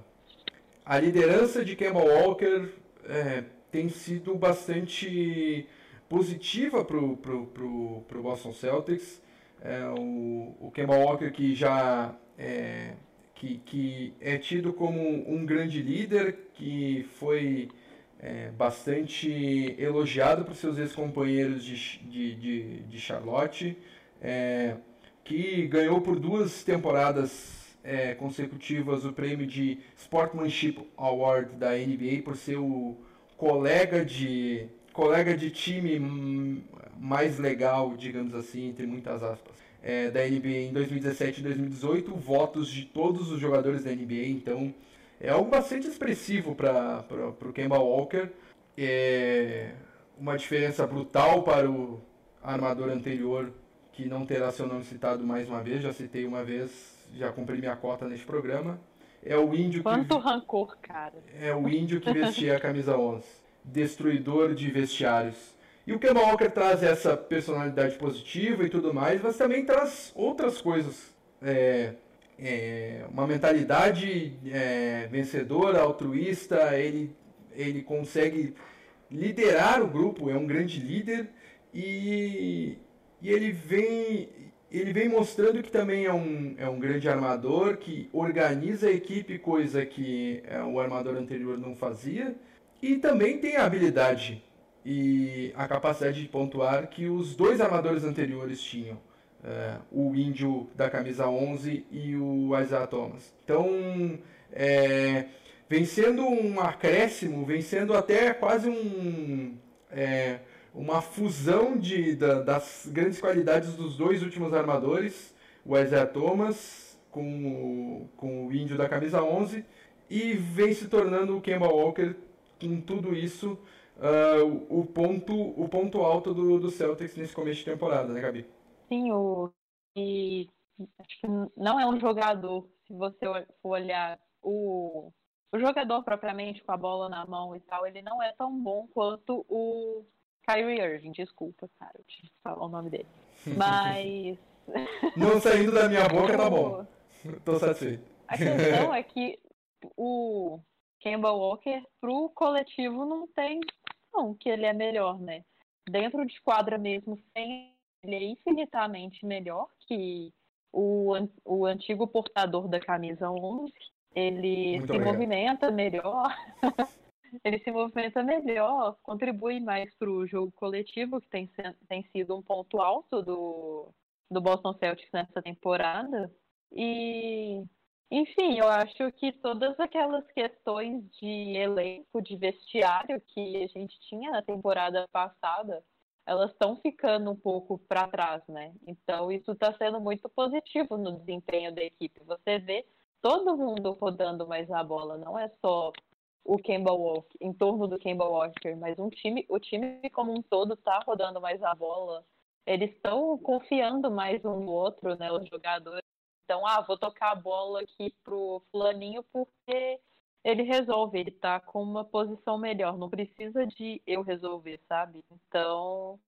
a liderança de Kemba Walker é, tem sido bastante positiva para o pro, pro, pro Boston Celtics. É, o, o Kemba Walker que já é, que, que é tido como um grande líder, que foi é, bastante elogiado por seus ex-companheiros de, de, de, de Charlotte, é, que ganhou por duas temporadas é, consecutivas o prêmio de Sportsmanship Award da NBA por ser o colega de, colega de time mais legal, digamos assim, entre muitas aspas, é, da NBA em 2017 e 2018, votos de todos os jogadores da NBA, então é algo bastante expressivo para o Kemba Walker. É uma diferença brutal para o armador anterior, que não terá seu nome citado mais uma vez. Já citei uma vez, já cumpri minha cota neste programa. É o índio Quanto que... rancor, cara. É o índio que vestia a camisa 11. Destruidor de vestiários. E o Kemba Walker traz essa personalidade positiva e tudo mais, mas também traz outras coisas. É, é, uma mentalidade é, vencedora, altruísta, ele, ele consegue liderar o grupo, é um grande líder e, e ele vem ele vem mostrando que também é um, é um grande armador, que organiza a equipe, coisa que é, o armador anterior não fazia, e também tem a habilidade e a capacidade de pontuar que os dois armadores anteriores tinham uh, o índio da camisa 11 e o Isaiah Thomas. Então, é, vencendo um acréscimo, vencendo até quase um, é, uma fusão de, da, das grandes qualidades dos dois últimos armadores, o Isaiah Thomas com o, com o índio da camisa 11, e vem se tornando o Kemba Walker com tudo isso uh, o, ponto, o ponto alto do, do Celtics nesse começo de temporada, né, Gabi? Sim, o, e acho que não é um jogador, se você for olhar o, o jogador propriamente com a bola na mão e tal, ele não é tão bom quanto o Kyrie Irving, desculpa, cara, eu tinha que falar o nome dele. Mas. Não saindo da minha boca, tá bom. Tô satisfeito. A questão é que o Kemba Walker, pro coletivo, não tem não que ele é melhor, né? Dentro de quadra mesmo, sem ele é infinitamente melhor que o, o antigo portador da camisa 11. Ele Muito se obrigado. movimenta melhor. ele se movimenta melhor, contribui mais para o jogo coletivo, que tem, tem sido um ponto alto do, do Boston Celtics nessa temporada. E, enfim, eu acho que todas aquelas questões de elenco, de vestiário que a gente tinha na temporada passada, elas estão ficando um pouco para trás, né? Então, isso está sendo muito positivo no desempenho da equipe. Você vê todo mundo rodando mais a bola, não é só o Kemba Walker, em torno do Kemba Walker, mas um time, o time como um todo está rodando mais a bola. Eles estão confiando mais um no outro, né? Os jogadores. Então, ah, vou tocar a bola aqui pro fulaninho porque ele resolve, ele tá com uma posição melhor, não precisa de eu resolver, sabe? Então,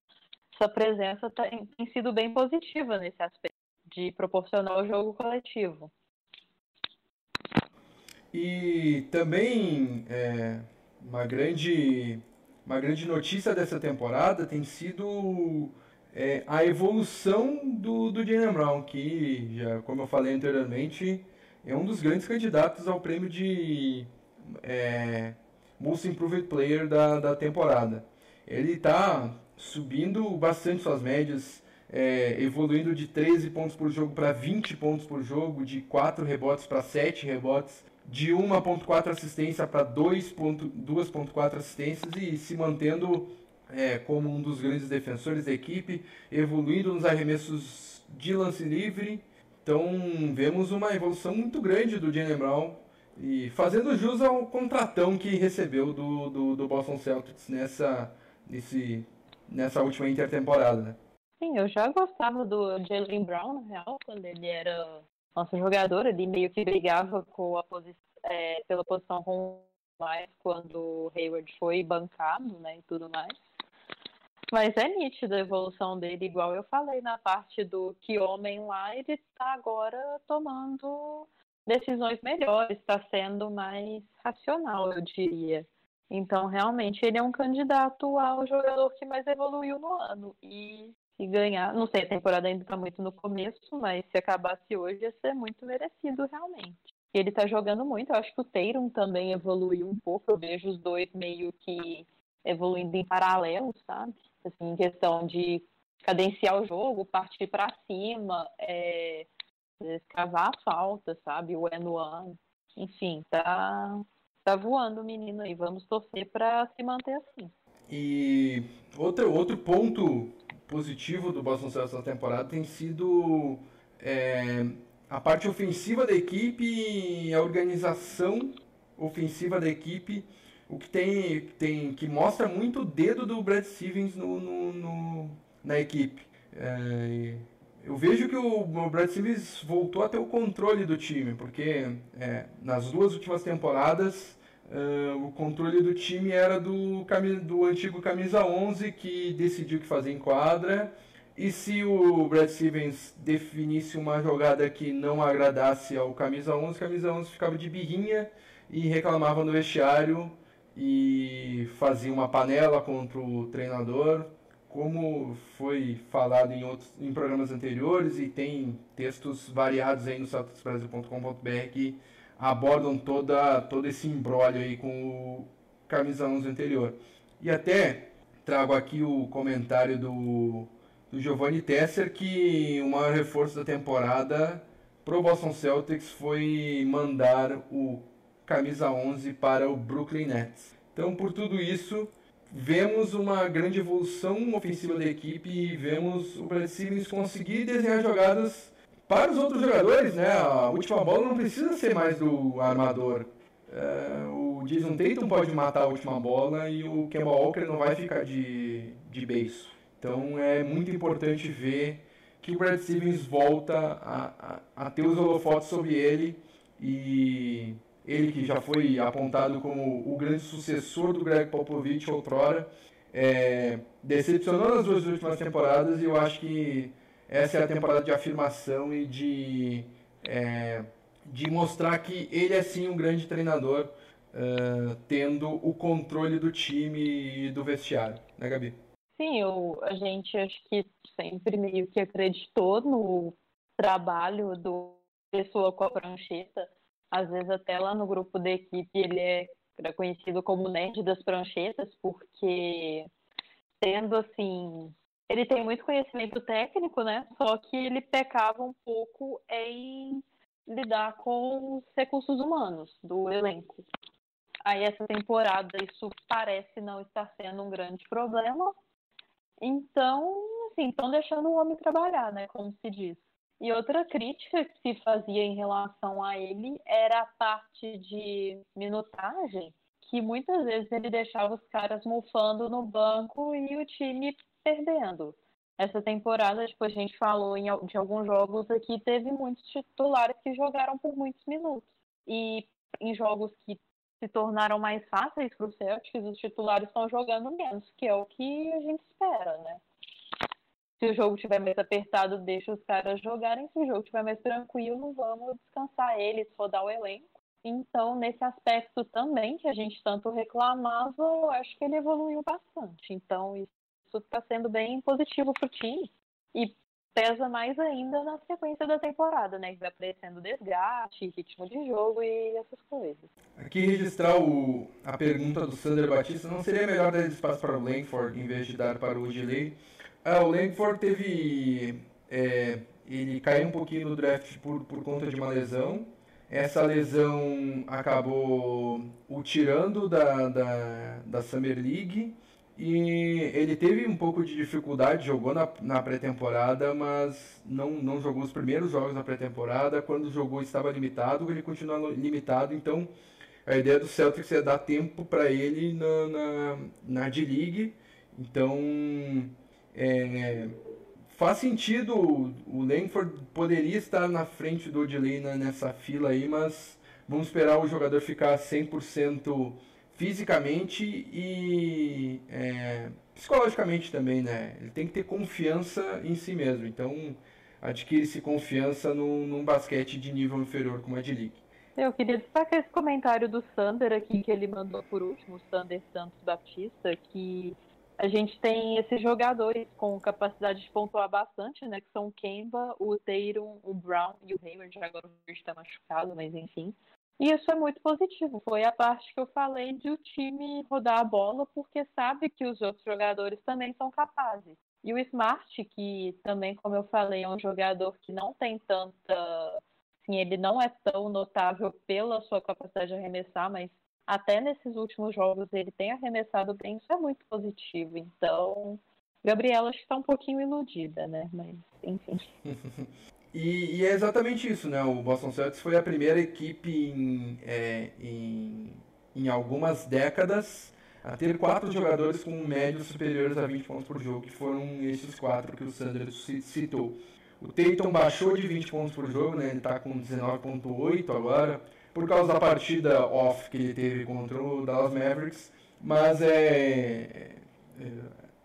essa presença tá, tem sido bem positiva nesse aspecto, de proporcionar o jogo coletivo. E também é, uma, grande, uma grande notícia dessa temporada tem sido é, a evolução do, do Jalen Brown, que, já, como eu falei anteriormente, é um dos grandes candidatos ao prêmio de é, Most Improved Player da, da temporada. Ele está subindo bastante suas médias, é, evoluindo de 13 pontos por jogo para 20 pontos por jogo, de 4 rebotes para 7 rebotes, de 1.4 assistência para 2.4 assistências e se mantendo é, como um dos grandes defensores da equipe, evoluindo nos arremessos de lance livre então vemos uma evolução muito grande do Jalen Brown e fazendo jus ao contratão que recebeu do, do, do Boston Celtics nessa, nesse, nessa última intertemporada. Né? Sim, eu já gostava do Jalen Brown, na real, quando ele era nosso jogador, ele meio que brigava com a posi é, pela posição com mais quando o Hayward foi bancado, né, e tudo mais. Mas é nítida a evolução dele, igual eu falei na parte do que homem lá, ele está agora tomando decisões melhores, está sendo mais racional, eu diria. Então, realmente, ele é um candidato ao jogador que mais evoluiu no ano. E se ganhar, não sei, a temporada ainda está muito no começo, mas se acabasse hoje ia ser muito merecido, realmente. Ele está jogando muito, eu acho que o Tatum também evoluiu um pouco, eu vejo os dois meio que evoluindo em paralelo, sabe? Assim, em questão de cadenciar o jogo, partir para cima, é, escavar a falta, sabe? O n one enfim, tá, tá voando o menino aí. Vamos torcer para se manter assim. E outro, outro ponto positivo do Boston Celtics na temporada tem sido é, a parte ofensiva da equipe e a organização ofensiva da equipe o que tem, tem que mostra muito o dedo do Brad Stevens no, no, no na equipe. É, eu vejo que o, o, Brad Stevens voltou a ter o controle do time, porque é, nas duas últimas temporadas é, o controle do time era do, do antigo camisa 11 que decidiu o que fazer em quadra. E se o Brad Stevens definisse uma jogada que não agradasse ao camisa 11, camisa 11 ficava de birrinha e reclamava no vestiário e fazia uma panela contra o treinador, como foi falado em outros em programas anteriores e tem textos variados aí no saltosbrasil.com.br que abordam toda todo esse embrólio aí com o camisa 11 anterior. E até trago aqui o comentário do, do Giovanni Tesser que o maior reforço da temporada pro Boston Celtics foi mandar o camisa 11 para o Brooklyn Nets. Então, por tudo isso, vemos uma grande evolução ofensiva da equipe e vemos o Brad Stevens conseguir desenhar jogadas para os outros jogadores, né? A última bola não precisa ser mais do armador. É, o Jason Tatum pode matar a última bola e o Kemba Walker não vai ficar de, de beiço. Então é muito importante ver que o Brad Stevens volta a, a, a ter os holofotes sobre ele e ele que já foi apontado como o grande sucessor do Greg Popovich outrora, é, decepcionou nas duas últimas temporadas e eu acho que essa é a temporada de afirmação e de, é, de mostrar que ele é sim um grande treinador, uh, tendo o controle do time e do vestiário, né, Gabi? Sim, eu, a gente acho que sempre meio que acreditou no trabalho do pessoa com a prancheta. Às vezes até lá no grupo da equipe ele é conhecido como nerd das pranchetas, porque tendo assim ele tem muito conhecimento técnico, né? Só que ele pecava um pouco em lidar com os recursos humanos do elenco. Aí essa temporada isso parece não estar sendo um grande problema. Então, assim, estão deixando o homem trabalhar, né? Como se diz. E outra crítica que se fazia em relação a ele era a parte de minutagem, que muitas vezes ele deixava os caras mufando no banco e o time perdendo. Essa temporada, tipo, a gente falou em, de alguns jogos aqui, teve muitos titulares que jogaram por muitos minutos. E em jogos que se tornaram mais fáceis para os Celtics, os titulares estão jogando menos, que é o que a gente espera, né? Se o jogo estiver mais apertado, deixa os caras jogarem. Se o jogo estiver mais tranquilo, vamos descansar eles, rodar o elenco. Então, nesse aspecto também, que a gente tanto reclamava, eu acho que ele evoluiu bastante. Então, isso está sendo bem positivo para o time e pesa mais ainda na sequência da temporada, né? Que vai aparecendo desgaste, ritmo de jogo e essas coisas. Aqui registrar o, a pergunta do Sander Batista, não seria melhor dar espaço para o Langford em vez de dar para o Gilei? Ah, o Langford teve... É, ele caiu um pouquinho no draft por, por conta de uma lesão. Essa lesão acabou o tirando da, da, da Summer League e ele teve um pouco de dificuldade, jogou na, na pré-temporada, mas não, não jogou os primeiros jogos na pré-temporada. Quando jogou estava limitado, ele continua limitado. Então a ideia do Celtics é dar tempo para ele na, na, na D-League. Então é, faz sentido, o Langford poderia estar na frente do Odilei nessa fila aí, mas vamos esperar o jogador ficar 100% fisicamente e é, psicologicamente também, né? Ele tem que ter confiança em si mesmo. Então, adquire-se confiança num, num, basquete de nível inferior como a de League. Eu queria destacar esse comentário do Sander aqui que ele mandou por último, o Sander Santos Baptista, que a gente tem esses jogadores com capacidade de pontuar bastante, né? Que são o Kemba, o Tatum, o Brown e o Hayward. Agora o Hayward está machucado, mas enfim. E isso é muito positivo. Foi a parte que eu falei de o time rodar a bola, porque sabe que os outros jogadores também são capazes. E o Smart, que também, como eu falei, é um jogador que não tem tanta. Assim, ele não é tão notável pela sua capacidade de arremessar, mas até nesses últimos jogos ele tem arremessado bem, isso é muito positivo. Então, Gabriela acho que está um pouquinho iludida, né? Mas, enfim. E, e, é exatamente isso, né? O Boston Celtics foi a primeira equipe em, é, em, em algumas décadas a ter quatro jogadores com médios superiores a 20 pontos por jogo, que foram esses quatro que o Sanders citou. O Tatum baixou de 20 pontos por jogo, né? Ele está com 19.8 agora, por causa da partida off que ele teve contra o Dallas Mavericks. Mas é, é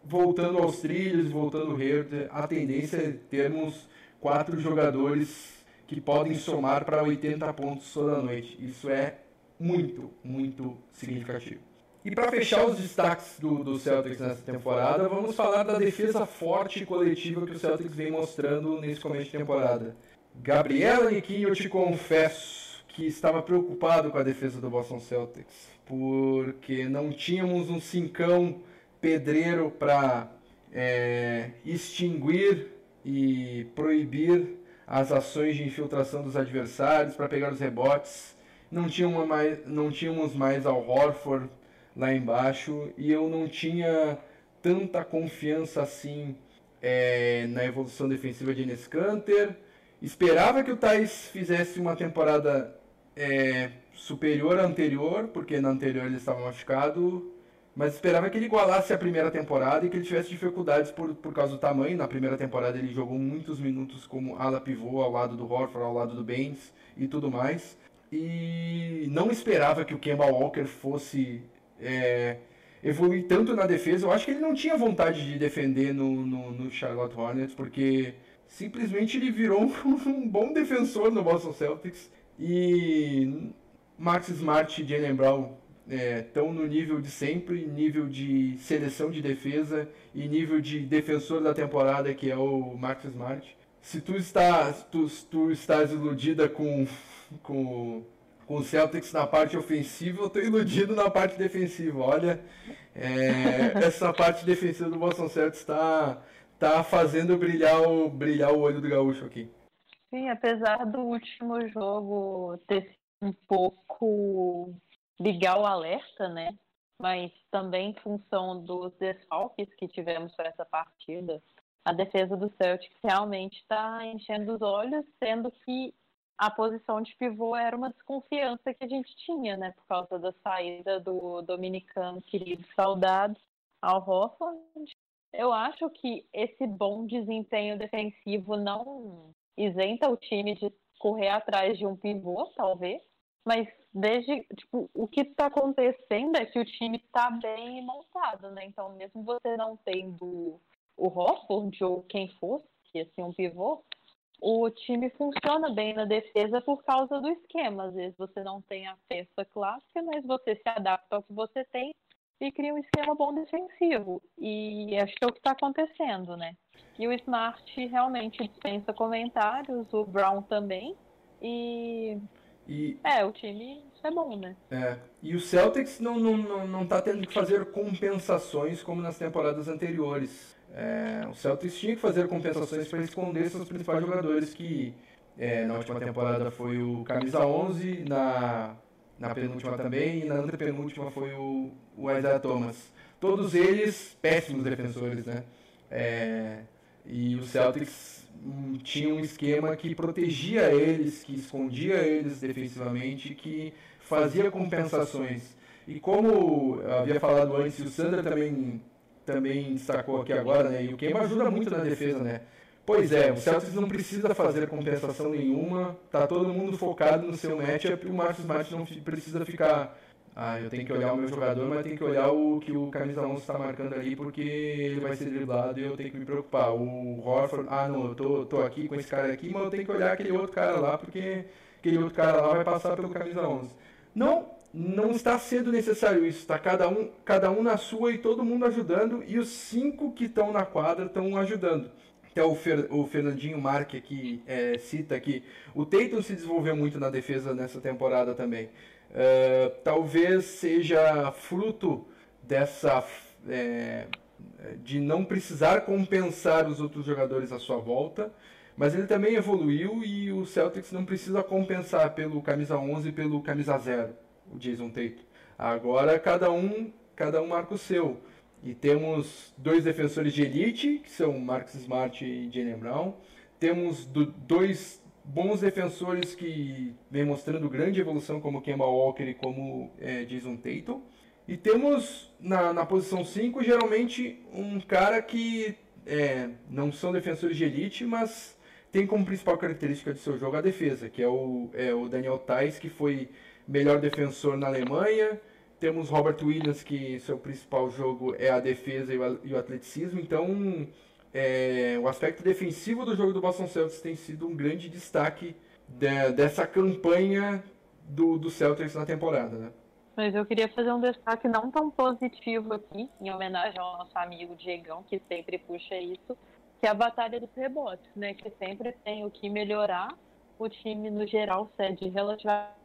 voltando aos trilhos, voltando ao Hayward, a tendência é termos quatro jogadores que podem somar para 80 pontos toda noite. Isso é muito, muito significativo. E para fechar os destaques do, do, Celtics nessa temporada, vamos falar da defesa forte e coletiva que o Celtics vem mostrando nesse começo de temporada. Gabriela Niquinho, eu te confesso que estava preocupado com a defesa do Boston Celtics, porque não tínhamos um cincão pedreiro para é, extinguir e proibir as ações de infiltração dos adversários para pegar os rebotes. Não, tinha mais, não tínhamos mais ao Horford lá embaixo e eu não tinha tanta confiança assim é, na evolução defensiva de Enes Kanter. Esperava que o Thais fizesse uma temporada é, superior à anterior, porque na anterior ele estava machucado mas esperava que ele igualasse a primeira temporada e que ele tivesse dificuldades por, por causa do tamanho. Na primeira temporada ele jogou muitos minutos como ala pivô ao lado do Horford, ao lado do Baines e tudo mais. E não esperava que o Kemba Walker fosse é, evoluir tanto na defesa. Eu acho que ele não tinha vontade de defender no, no, no Charlotte Hornets, porque simplesmente ele virou um, bom defensor no Boston Celtics. E Max Smart e Jalen Brown estão é, no nível de sempre, nível de seleção de defesa e nível de defensor da temporada, que é o Max Smart. Se tu estás, tu, tu estás iludida com, com com o Celtics na parte ofensiva, eu estou iludido na parte defensiva. Olha, é, essa parte defensiva do Boston Celtics está tá fazendo brilhar o, brilhar o olho do gaúcho aqui. Sim, apesar do último jogo ter sido um pouco ligar o alerta, né? Mas também em função dos desfalques que tivemos para essa partida, a defesa do Celtics realmente está enchendo os olhos, sendo que a posição de pivô era uma desconfiança que a gente tinha, né? Por causa da saída do dominicano querido saudado ao Hoffland. Eu acho que esse bom desempenho defensivo não isenta o time de correr atrás de um pivô, talvez. Mas desde tipo, o que está acontecendo é que o time está bem montado, né? Então, mesmo você não tendo o Hofford ou quem fosse, ser um pivô, o time funciona bem na defesa por causa do esquema. Às vezes você não tem a peça clássica, mas você se adapta ao que você tem e cria um esquema bom defensivo. E acho que é o que está acontecendo, né? E o Smart realmente dispensa comentários, o Brown também. E. e... É, o time é bom, né? É. E o Celtics não, não, não, não tá tendo que fazer compensações como nas temporadas anteriores. É, o Celtics tinha que fazer compensações para esconder seus principais jogadores, que é, na última temporada foi o Camisa 11, na, na penúltima também, e na antepenúltima foi o, o Isaiah Thomas. Todos eles péssimos defensores, né? É, e o Celtics hum, tinha um esquema que protegia eles, que escondia eles defensivamente, que fazia compensações. E como havia falado antes, o Sandra também também destacou aqui agora, né? E o Kemba ajuda muito na defesa, né? Pois é, o Celtics não precisa fazer compensação nenhuma, tá todo mundo focado no seu matchup e o Marcus Smart não precisa ficar. Ah, eu tenho que olhar o meu jogador, mas tenho que olhar o que o camisa 11 está marcando ali porque ele vai ser driblado e eu tenho que me preocupar. O Horford, ah não, eu tô, tô aqui com esse cara aqui, mas eu tenho que olhar aquele outro cara lá porque aquele outro cara lá vai passar pelo camisa 11. Não, não está sendo necessário isso, está cada um, cada um na sua e todo mundo ajudando, e os cinco que estão na quadra estão ajudando. Até o, Fer, o Fernandinho Marque aqui é, cita que o Tatum se desenvolveu muito na defesa nessa temporada também. Uh, talvez seja fruto dessa é, de não precisar compensar os outros jogadores à sua volta, mas ele também evoluiu e o Celtics não precisa compensar pelo camisa 11 e pelo camisa 0 o Jason Tatum. Agora cada um, cada um marca o seu. E temos dois defensores de elite, que são Marcus Smart e Jalen Brown. Temos do, dois bons defensores que vem mostrando grande evolução, como Kemba Walker e como é, Jason Tatum. E temos na, na posição 5, geralmente, um cara que é, não são defensores de elite, mas tem como principal característica de seu jogo a defesa, que é o, é o Daniel Tais, que foi melhor defensor na Alemanha. Temos Robert Williams, que seu principal jogo é a defesa e o atleticismo. Então, é, o aspecto defensivo do jogo do Boston Celtics tem sido um grande destaque de, dessa campanha do, do Celtics na temporada. Né? Mas eu queria fazer um destaque não tão positivo aqui, em homenagem ao nosso amigo Diegão, que sempre puxa isso, que é a batalha dos rebotes, né? Que sempre tem o que melhorar. O time, no geral, cede relativamente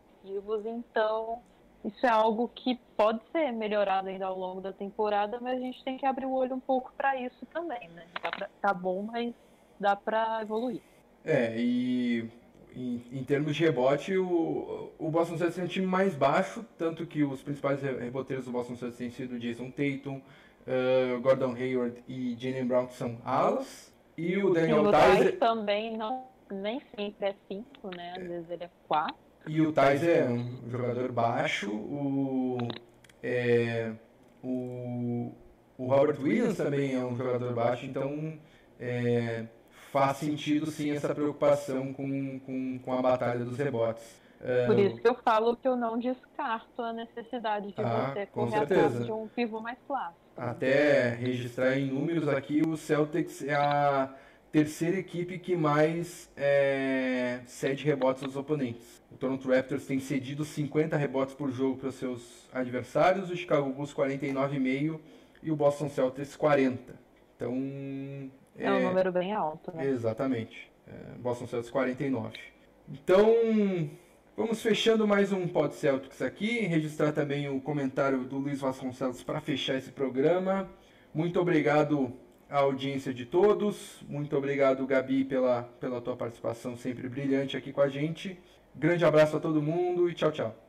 então isso é algo que pode ser melhorado ainda ao longo da temporada, mas a gente tem que abrir o olho um pouco para isso também, né? Tá, pra, tá bom, mas dá para evoluir. É, e em, em, termos de rebote, o, o Boston Celtics é um time mais baixo, tanto que os principais reboteiros do Boston Celtics têm sido Jason Tatum, uh, Gordon Hayward e Jalen Brown, que são alas, e o Daniel Tice... também não, nem sempre é 5, né? Às vezes ele é 4. E o Tais é um jogador baixo, o, é, o, o Robert Williams também é um jogador baixo, então é, faz sentido sim essa preocupação com, com, com a batalha dos rebotes. Por isso que eu falo que eu não descarto a necessidade de ah, você correr atrás de um pivô mais clássico. Até registrar em números aqui, o Celtics é a terceira equipe que mais é, cede rebotes aos oponentes. O Toronto Raptors tem cedido 50 rebotes por jogo para seus adversários, o Chicago Bulls 49,5 e o Boston Celtics 40. Então é, é um número bem alto, né? Exatamente. É, Boston Celtics 49. Então vamos fechando mais um Pod Celtics aqui, registrar também o comentário do Luiz Vasconcelos para fechar esse programa. Muito obrigado à audiência de todos. Muito obrigado, Gabi, pela, pela tua participação sempre brilhante aqui com a gente. Grande abraço a todo mundo e tchau, tchau.